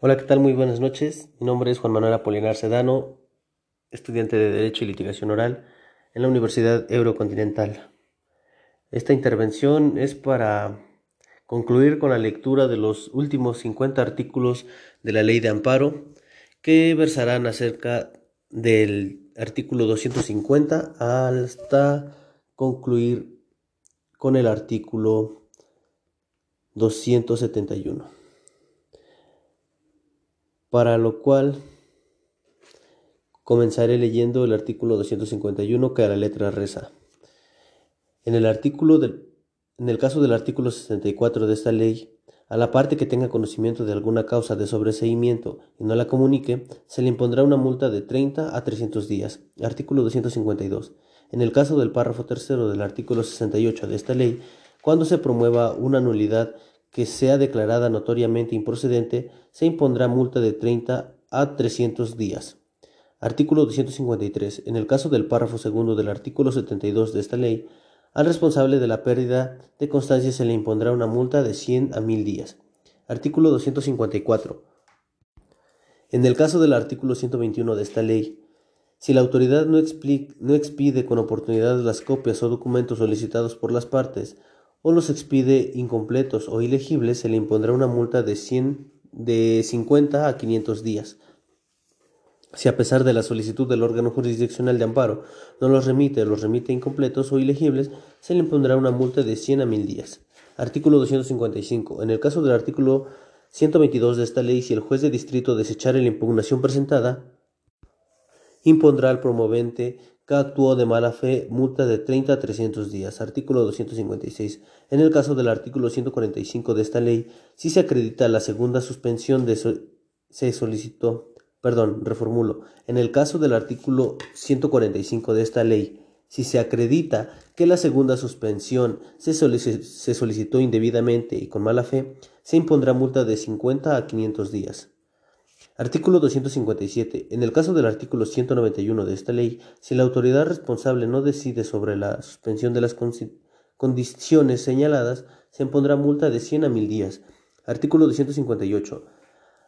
Hola, ¿qué tal? Muy buenas noches. Mi nombre es Juan Manuel Apolinar Sedano, estudiante de Derecho y Litigación Oral en la Universidad Eurocontinental. Esta intervención es para concluir con la lectura de los últimos 50 artículos de la Ley de Amparo que versarán acerca del artículo 250 hasta concluir con el artículo 271 para lo cual comenzaré leyendo el artículo 251 que a la letra reza. En el artículo en el caso del artículo 64 de esta ley, a la parte que tenga conocimiento de alguna causa de sobreseimiento y no la comunique, se le impondrá una multa de 30 a 300 días. Artículo 252. En el caso del párrafo tercero del artículo 68 de esta ley, cuando se promueva una nulidad que sea declarada notoriamente improcedente, se impondrá multa de 30 a 300 días. Artículo 253. En el caso del párrafo segundo del artículo 72 de esta ley, al responsable de la pérdida de constancia se le impondrá una multa de 100 a 1000 días. Artículo 254. En el caso del artículo 121 de esta ley, si la autoridad no, no expide con oportunidad las copias o documentos solicitados por las partes o los expide incompletos o ilegibles, se le impondrá una multa de, 100, de 50 a 500 días. Si a pesar de la solicitud del órgano jurisdiccional de amparo no los remite o los remite incompletos o ilegibles, se le impondrá una multa de 100 a 1000 días. Artículo 255. En el caso del artículo 122 de esta ley, si el juez de distrito desechare la impugnación presentada, impondrá al promovente que actuó de mala fe, multa de 30 a 300 días. Artículo 256. En el caso del artículo 145 de esta ley, si se acredita la segunda suspensión de se solicitó, perdón, reformulo. En el caso del artículo 145 de esta ley, si se acredita que la segunda suspensión se, se solicitó indebidamente y con mala fe, se impondrá multa de 50 a 500 días. Artículo 257. En el caso del artículo 191 de esta ley, si la autoridad responsable no decide sobre la suspensión de las condiciones señaladas, se impondrá multa de 100 a 1000 días. Artículo 258.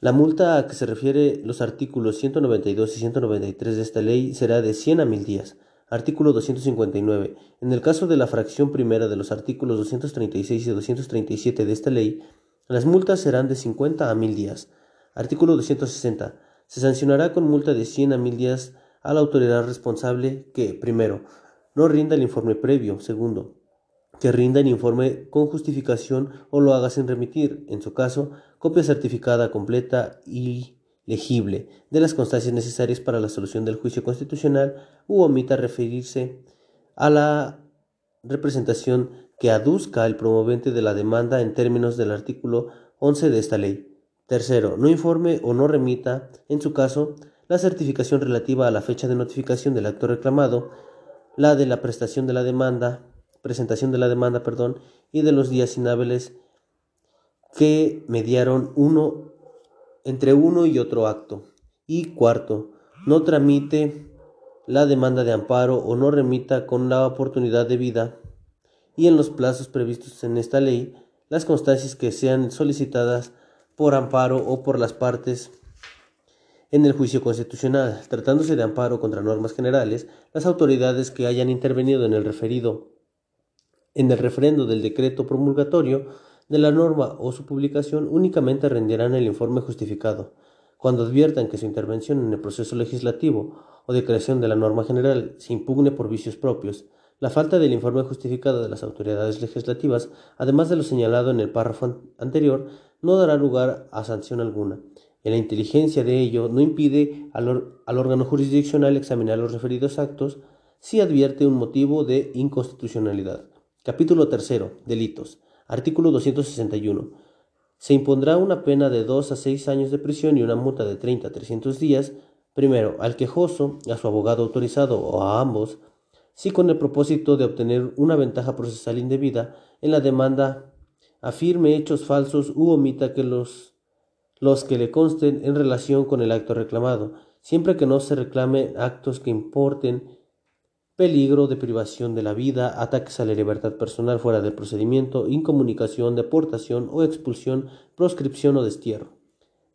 La multa a que se refiere los artículos 192 y 193 de esta ley será de 100 a 1000 días. Artículo 259. En el caso de la fracción primera de los artículos 236 y 237 de esta ley, las multas serán de 50 a 1000 días. Artículo 260. Se sancionará con multa de 100 a 1000 días a la autoridad responsable que, primero, no rinda el informe previo, segundo, que rinda el informe con justificación o lo haga sin remitir, en su caso, copia certificada completa y legible de las constancias necesarias para la solución del juicio constitucional u omita referirse a la representación que aduzca el promovente de la demanda en términos del artículo 11 de esta ley. Tercero, no informe o no remita, en su caso, la certificación relativa a la fecha de notificación del acto reclamado, la de la prestación de la demanda, presentación de la demanda, perdón, y de los días inhábiles que mediaron uno entre uno y otro acto. Y cuarto, no tramite la demanda de amparo o no remita con la oportunidad debida y en los plazos previstos en esta ley las constancias que sean solicitadas por amparo o por las partes en el juicio constitucional. Tratándose de amparo contra normas generales, las autoridades que hayan intervenido en el referido en el referendo del decreto promulgatorio de la norma o su publicación únicamente rendirán el informe justificado. Cuando adviertan que su intervención en el proceso legislativo o de creación de la norma general se impugne por vicios propios, la falta del informe justificado de las autoridades legislativas, además de lo señalado en el párrafo anterior, no dará lugar a sanción alguna. En la inteligencia de ello no impide al, órgano jurisdiccional examinar los referidos actos si advierte un motivo de inconstitucionalidad. Capítulo 3. Delitos. Artículo 261. Se impondrá una pena de 2 a 6 años de prisión y una multa de 30 a 300 días, primero al quejoso, a su abogado autorizado o a ambos, si con el propósito de obtener una ventaja procesal indebida en la demanda afirme hechos falsos u omita que los, los que le consten en relación con el acto reclamado, siempre que no se reclame actos que importen peligro de privación de la vida, ataques a la libertad personal fuera del procedimiento, incomunicación, deportación o expulsión, proscripción o destierro.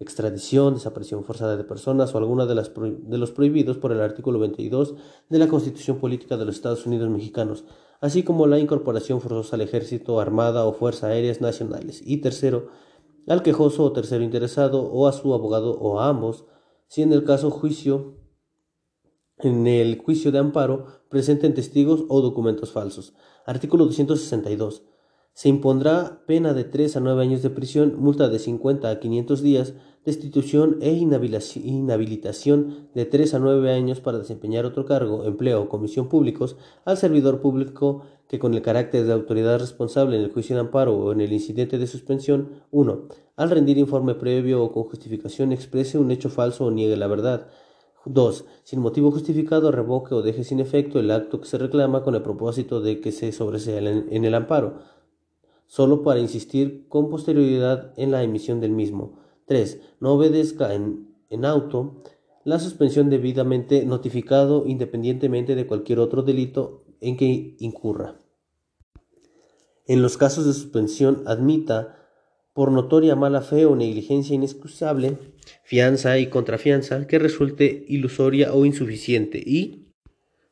extradición, desaparición forzada de personas o alguna de, las de los prohibidos por el artículo 22 de la Constitución Política de los Estados Unidos Mexicanos, así como la incorporación forzosa al ejército, armada o fuerzas aéreas nacionales. Y tercero, al quejoso o tercero interesado o a su abogado o a ambos, si en el caso juicio en el juicio de amparo presenten testigos o documentos falsos. Artículo 262. Se impondrá pena de 3 a 9 años de prisión, multa de 50 a 500 días, destitución e inhabilitación de 3 a 9 años para desempeñar otro cargo, empleo o comisión públicos al servidor público que con el carácter de autoridad responsable en el juicio de amparo o en el incidente de suspensión 1. Al rendir informe previo o con justificación exprese un hecho falso o niegue la verdad. 2. Sin motivo justificado, revoque o deje sin efecto el acto que se reclama con el propósito de que se sobresea en el amparo solo para insistir con posterioridad en la emisión del mismo. 3. No obedezca en, en auto la suspensión debidamente notificado independientemente de cualquier otro delito en que incurra. En los casos de suspensión admita por notoria mala fe o negligencia inexcusable, fianza y contrafianza que resulte ilusoria o insuficiente y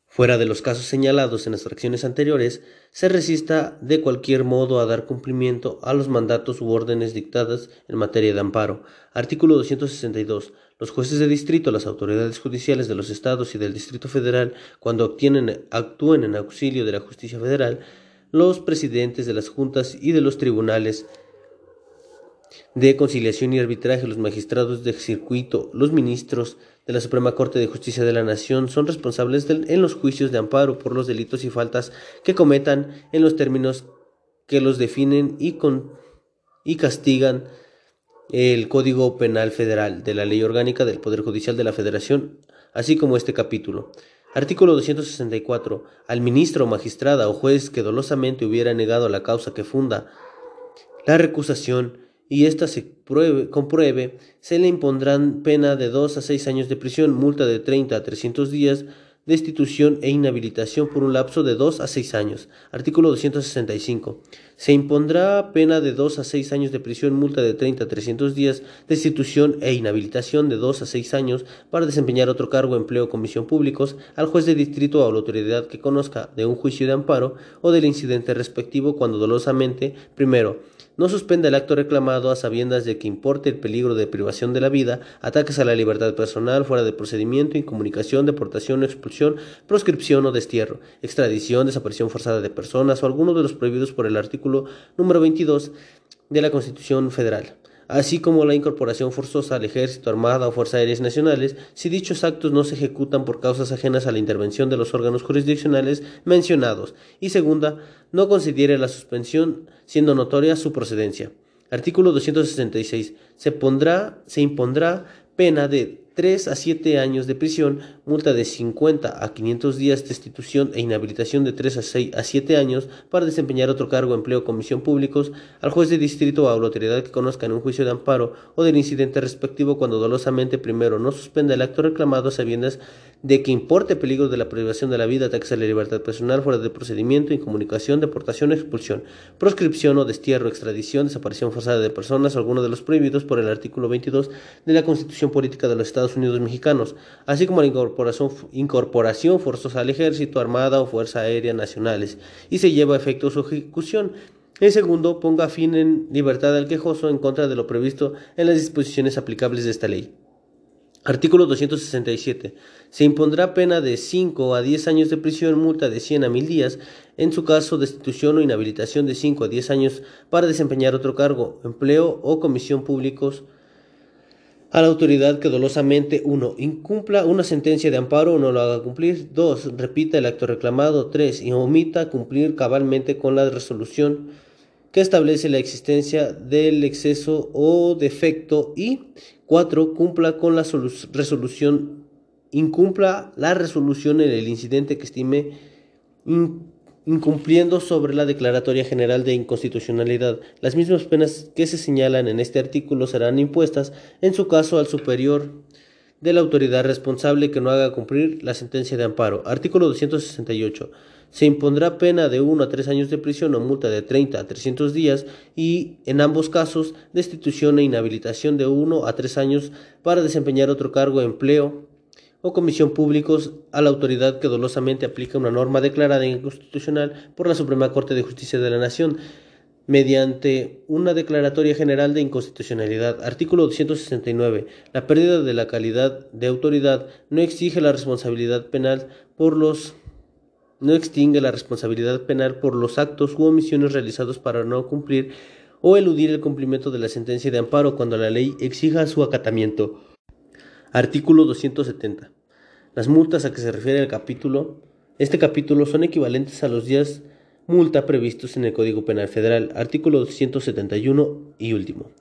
fuera de los casos señalados en las fracciones anteriores, se resista de cualquier modo a dar cumplimiento a los mandatos u órdenes dictadas en materia de amparo. Artículo 262. Los jueces de distrito, las autoridades judiciales de los estados y del Distrito Federal, cuando actúen en auxilio de la justicia federal, los presidentes de las juntas y de los tribunales de conciliación y arbitraje, los magistrados de circuito, los ministros de la Suprema Corte de Justicia de la Nación son responsables en los juicios de amparo por los delitos y faltas que cometan en los términos que los definen y, con, y castigan el Código Penal Federal de la Ley Orgánica del Poder Judicial de la Federación, así como este capítulo. Artículo 264. Al ministro, magistrada o juez que dolosamente hubiera negado la causa que funda la recusación y ésta se compruebe, se le impondrán pena de 2 a 6 años de prisión, multa de 30 a 300 días, destitución e inhabilitación por un lapso de 2 a 6 años. Artículo 265. Se impondrá pena de 2 a 6 años de prisión, multa de 30 a 300 días, destitución e inhabilitación de 2 a 6 años para desempeñar otro cargo, empleo o comisión públicos al juez de distrito o la autoridad que conozca de un juicio de amparo o del incidente respectivo cuando dolosamente, primero, no suspenda el acto reclamado a sabiendas de que importe el peligro de privación de la vida, ataques a la libertad personal fuera de procedimiento, incomunicación, deportación, expulsión, proscripción o destierro, extradición, desaparición forzada de personas o alguno de los prohibidos por el artículo número 22 de la Constitución Federal así como la incorporación forzosa al ejército, armada o fuerzas aéreas nacionales, si dichos actos no se ejecutan por causas ajenas a la intervención de los órganos jurisdiccionales mencionados, y segunda, no considere la suspensión siendo notoria su procedencia. Artículo 266. Se, pondrá, se impondrá pena de 3 a 7 años de prisión, multa de 50 a 500 días, destitución e inhabilitación de 3 a, 6 a 7 años para desempeñar otro cargo, empleo comisión públicos al juez de distrito o a la autoridad que conozca en un juicio de amparo o del incidente respectivo cuando dolosamente primero no suspenda el acto reclamado a sabiendas de que importe peligro de la privación de la vida, ataques a la libertad personal, fuera de procedimiento, incomunicación, deportación, expulsión, proscripción o destierro, extradición, desaparición forzada de personas, alguno de los prohibidos por el artículo 22 de la Constitución Política de los Estados Unidos Mexicanos, así como la incorporación, incorporación forzosa al ejército, armada o fuerza aérea nacionales, y se lleva a efecto su ejecución. En segundo, ponga fin en libertad al quejoso en contra de lo previsto en las disposiciones aplicables de esta ley. Artículo 267. Se impondrá pena de 5 a 10 años de prisión, multa de 100 a 1000 días, en su caso destitución o inhabilitación de 5 a 10 años para desempeñar otro cargo, empleo o comisión públicos a la autoridad que dolosamente 1. Incumpla una sentencia de amparo o no lo haga cumplir. 2. Repita el acto reclamado. 3. Y omita cumplir cabalmente con la resolución que establece la existencia del exceso o defecto. Y 4. Cumpla con la resolución, incumpla la resolución en el incidente que estime incumpliendo sobre la Declaratoria General de Inconstitucionalidad. Las mismas penas que se señalan en este artículo serán impuestas, en su caso, al superior de la autoridad responsable que no haga cumplir la sentencia de amparo. Artículo 268. Se impondrá pena de 1 a 3 años de prisión o multa de 30 a 300 días y, en ambos casos, destitución e inhabilitación de 1 a 3 años para desempeñar otro cargo, empleo o comisión públicos a la autoridad que dolosamente aplica una norma declarada inconstitucional por la Suprema Corte de Justicia de la Nación mediante una declaratoria general de inconstitucionalidad. Artículo 269. La pérdida de la calidad de autoridad no exige la responsabilidad penal por los no extingue la responsabilidad penal por los actos u omisiones realizados para no cumplir o eludir el cumplimiento de la sentencia de amparo cuando la ley exija su acatamiento. Artículo 270. Las multas a que se refiere el capítulo, este capítulo son equivalentes a los días multa previstos en el Código Penal Federal, artículo 271 y último.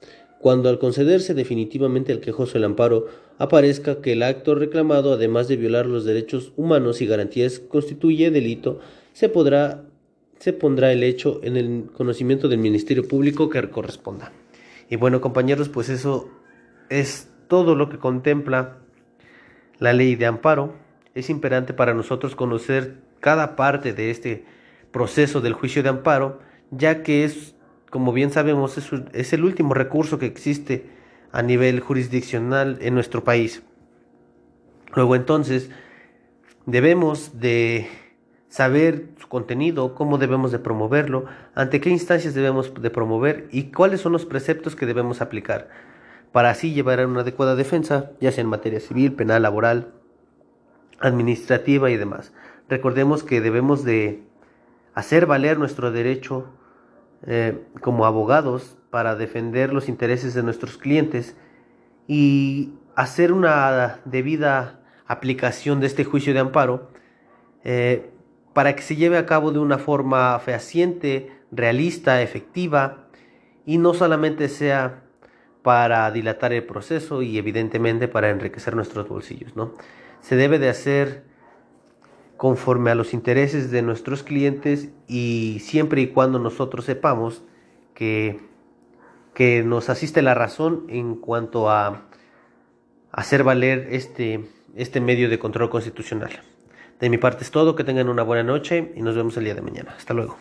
Cuando al concederse definitivamente el quejoso el amparo, aparezca que el acto reclamado, además de violar los derechos humanos y garantías, constituye delito, se podrá se pondrá el hecho en el conocimiento del Ministerio Público que corresponda. Y bueno, compañeros, pues eso es todo lo que contempla la ley de amparo. Es imperante para nosotros conocer cada parte de este proceso del juicio de amparo, ya que es, como bien sabemos, es, el último recurso que existe a nivel jurisdiccional en nuestro país. Luego entonces debemos de saber su contenido, cómo debemos de promoverlo, ante qué instancias debemos de promover y cuáles son los preceptos que debemos aplicar para así llevar a una adecuada defensa, ya sea en materia civil, penal, laboral, administrativa y demás. Recordemos que debemos de hacer valer nuestro derecho eh, como abogados para defender los intereses de nuestros clientes y hacer una debida aplicación de este juicio de amparo eh, para que se lleve a cabo de una forma fehaciente, realista, efectiva y no solamente sea para dilatar el proceso y evidentemente para enriquecer nuestros bolsillos, ¿no? Se debe de hacer conforme a los intereses de nuestros clientes y siempre y cuando nosotros sepamos que, que nos asiste la razón en cuanto a hacer valer este, este medio de control constitucional. De mi parte es todo, que tengan una buena noche y nos vemos el día de mañana. Hasta luego.